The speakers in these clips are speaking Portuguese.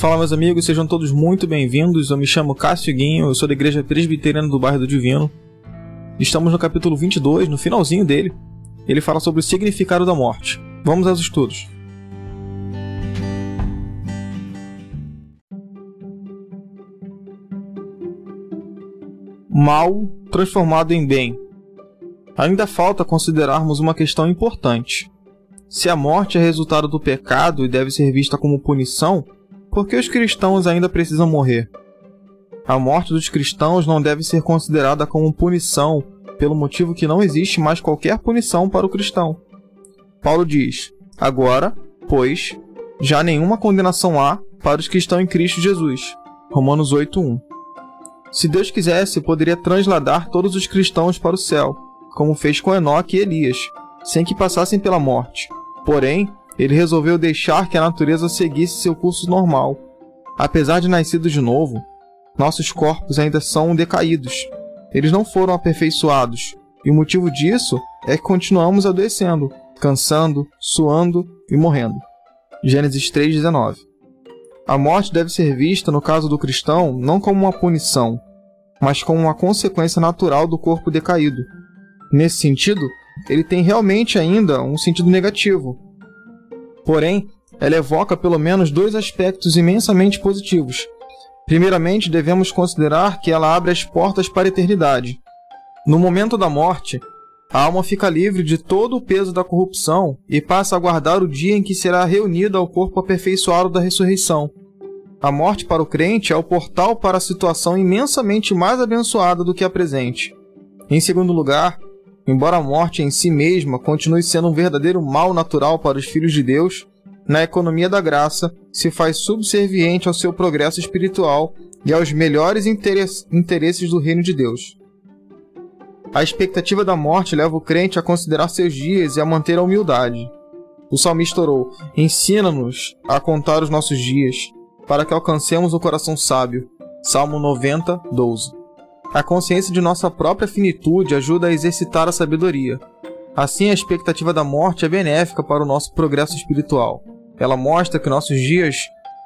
Fala, meus amigos, sejam todos muito bem-vindos. Eu me chamo Cássio Guinho, eu sou da Igreja Presbiteriana do Bairro do Divino. Estamos no capítulo 22, no finalzinho dele. Ele fala sobre o significado da morte. Vamos aos estudos. Mal transformado em bem. Ainda falta considerarmos uma questão importante. Se a morte é resultado do pecado e deve ser vista como punição, por que os cristãos ainda precisam morrer? A morte dos cristãos não deve ser considerada como punição, pelo motivo que não existe mais qualquer punição para o cristão. Paulo diz: Agora, pois, já nenhuma condenação há para os que estão em Cristo Jesus. Romanos 8:1. Se Deus quisesse, poderia transladar todos os cristãos para o céu, como fez com Enoque e Elias, sem que passassem pela morte. Porém, ele resolveu deixar que a natureza seguisse seu curso normal. Apesar de nascidos de novo, nossos corpos ainda são decaídos. Eles não foram aperfeiçoados, e o motivo disso é que continuamos adoecendo, cansando, suando e morrendo. Gênesis 3:19. A morte deve ser vista no caso do cristão não como uma punição, mas como uma consequência natural do corpo decaído. Nesse sentido, ele tem realmente ainda um sentido negativo. Porém, ela evoca pelo menos dois aspectos imensamente positivos. Primeiramente, devemos considerar que ela abre as portas para a eternidade. No momento da morte, a alma fica livre de todo o peso da corrupção e passa a aguardar o dia em que será reunida ao corpo aperfeiçoado da ressurreição. A morte para o crente é o portal para a situação imensamente mais abençoada do que a presente. Em segundo lugar, Embora a morte em si mesma continue sendo um verdadeiro mal natural para os filhos de Deus, na economia da graça se faz subserviente ao seu progresso espiritual e aos melhores interesses do reino de Deus. A expectativa da morte leva o crente a considerar seus dias e a manter a humildade. O salmista orou: Ensina-nos a contar os nossos dias, para que alcancemos o coração sábio. Salmo 90, 12. A consciência de nossa própria finitude ajuda a exercitar a sabedoria. Assim, a expectativa da morte é benéfica para o nosso progresso espiritual. Ela mostra que nossos dias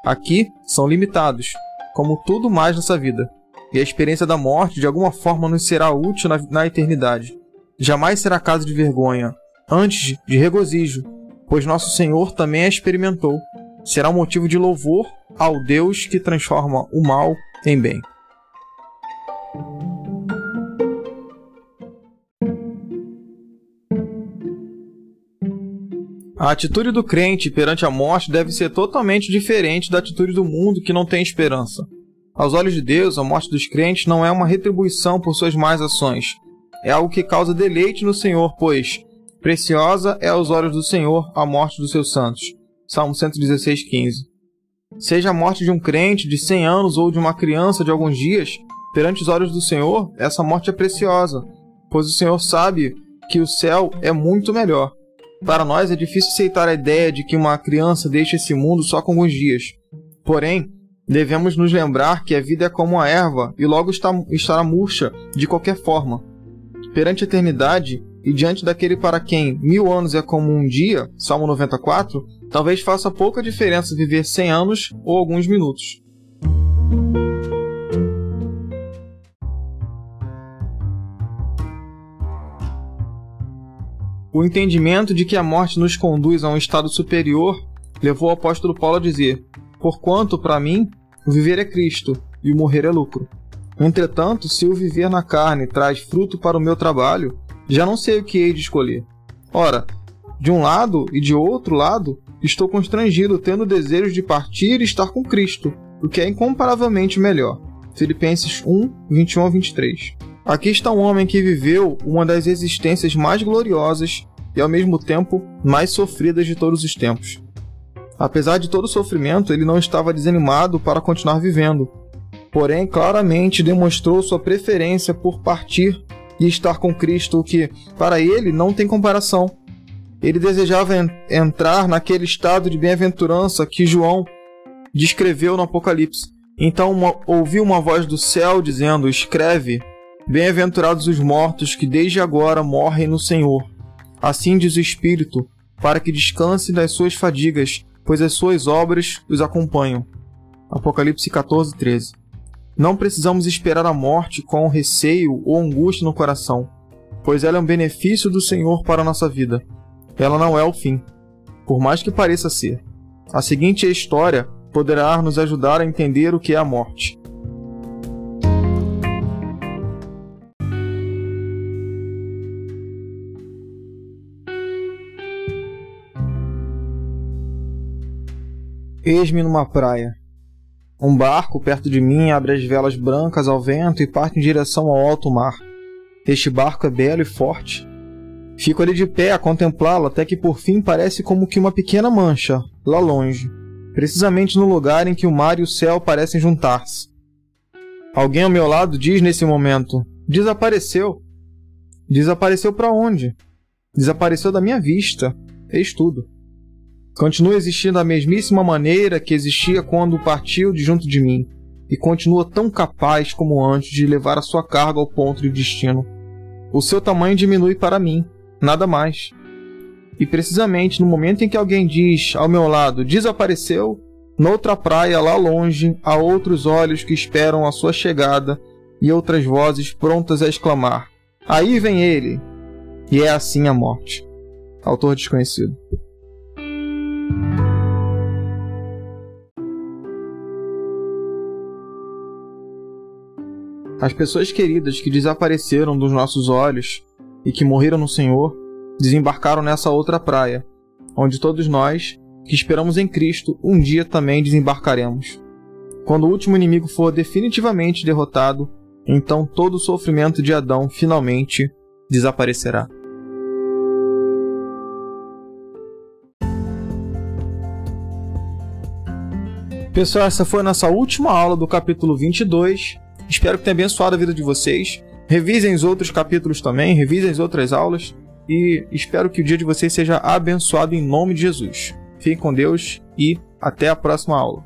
aqui são limitados, como tudo mais nessa vida, e a experiência da morte de alguma forma nos será útil na, na eternidade. Jamais será caso de vergonha, antes de regozijo, pois nosso Senhor também a experimentou. Será um motivo de louvor ao Deus que transforma o mal em bem. A atitude do crente perante a morte deve ser totalmente diferente da atitude do mundo que não tem esperança. Aos olhos de Deus, a morte dos crentes não é uma retribuição por suas más ações. É algo que causa deleite no Senhor, pois preciosa é aos olhos do Senhor a morte dos seus santos. Salmo 116:15. Seja a morte de um crente de 100 anos ou de uma criança de alguns dias, perante os olhos do Senhor, essa morte é preciosa, pois o Senhor sabe que o céu é muito melhor. Para nós é difícil aceitar a ideia de que uma criança deixe esse mundo só com alguns dias. Porém, devemos nos lembrar que a vida é como a erva e logo está, estará murcha de qualquer forma. Perante a eternidade e diante daquele para quem mil anos é como um dia, Salmo 94, talvez faça pouca diferença viver 100 anos ou alguns minutos. O entendimento de que a morte nos conduz a um estado superior levou o apóstolo Paulo a dizer: Porquanto, para mim, o viver é Cristo e o morrer é lucro. Entretanto, se o viver na carne traz fruto para o meu trabalho, já não sei o que hei de escolher. Ora, de um lado e de outro lado, estou constrangido, tendo desejo de partir e estar com Cristo, o que é incomparavelmente melhor. Filipenses 1, 21 a 23. Aqui está um homem que viveu uma das existências mais gloriosas e ao mesmo tempo mais sofridas de todos os tempos. Apesar de todo o sofrimento, ele não estava desanimado para continuar vivendo. Porém, claramente demonstrou sua preferência por partir e estar com Cristo, o que, para ele, não tem comparação. Ele desejava en entrar naquele estado de bem-aventurança que João descreveu no Apocalipse. Então uma, ouviu uma voz do céu dizendo: Escreve, Bem-aventurados os mortos que desde agora morrem no Senhor. Assim diz o Espírito, para que descansem das suas fadigas, pois as suas obras os acompanham. Apocalipse 14, 13. Não precisamos esperar a morte com receio ou angústia no coração, pois ela é um benefício do Senhor para a nossa vida. Ela não é o fim, por mais que pareça ser. A seguinte história poderá nos ajudar a entender o que é a morte. Eis-me numa praia. Um barco perto de mim abre as velas brancas ao vento e parte em direção ao alto mar. Este barco é belo e forte. Fico ali de pé a contemplá-lo até que por fim parece como que uma pequena mancha, lá longe, precisamente no lugar em que o mar e o céu parecem juntar-se. Alguém ao meu lado diz nesse momento: Desapareceu. Desapareceu para onde? Desapareceu da minha vista. Eis tudo continua existindo da mesmíssima maneira que existia quando partiu de junto de mim, e continua tão capaz como antes de levar a sua carga ao ponto de destino. O seu tamanho diminui para mim, nada mais. E precisamente no momento em que alguém diz ao meu lado desapareceu, noutra praia lá longe há outros olhos que esperam a sua chegada e outras vozes prontas a exclamar: Aí vem ele! E é assim a morte. Autor desconhecido. As pessoas queridas que desapareceram dos nossos olhos e que morreram no Senhor desembarcaram nessa outra praia, onde todos nós, que esperamos em Cristo, um dia também desembarcaremos. Quando o último inimigo for definitivamente derrotado, então todo o sofrimento de Adão finalmente desaparecerá. Pessoal, essa foi a nossa última aula do capítulo 22 Espero que tenha abençoado a vida de vocês. Revisem os outros capítulos também, revisem as outras aulas e espero que o dia de vocês seja abençoado em nome de Jesus. Fiquem com Deus e até a próxima aula.